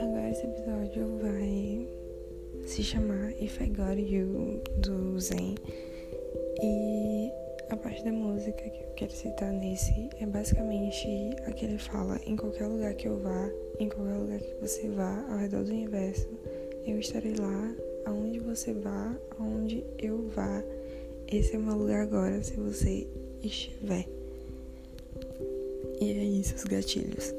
Agora esse episódio vai se chamar If I Got You do Zen. E a parte da música que eu quero citar nesse é basicamente a que ele fala: em qualquer lugar que eu vá, em qualquer lugar que você vá ao redor do universo, eu estarei lá, aonde você vá, aonde eu vá. Esse é o meu lugar agora, se você estiver. E é isso, os gatilhos.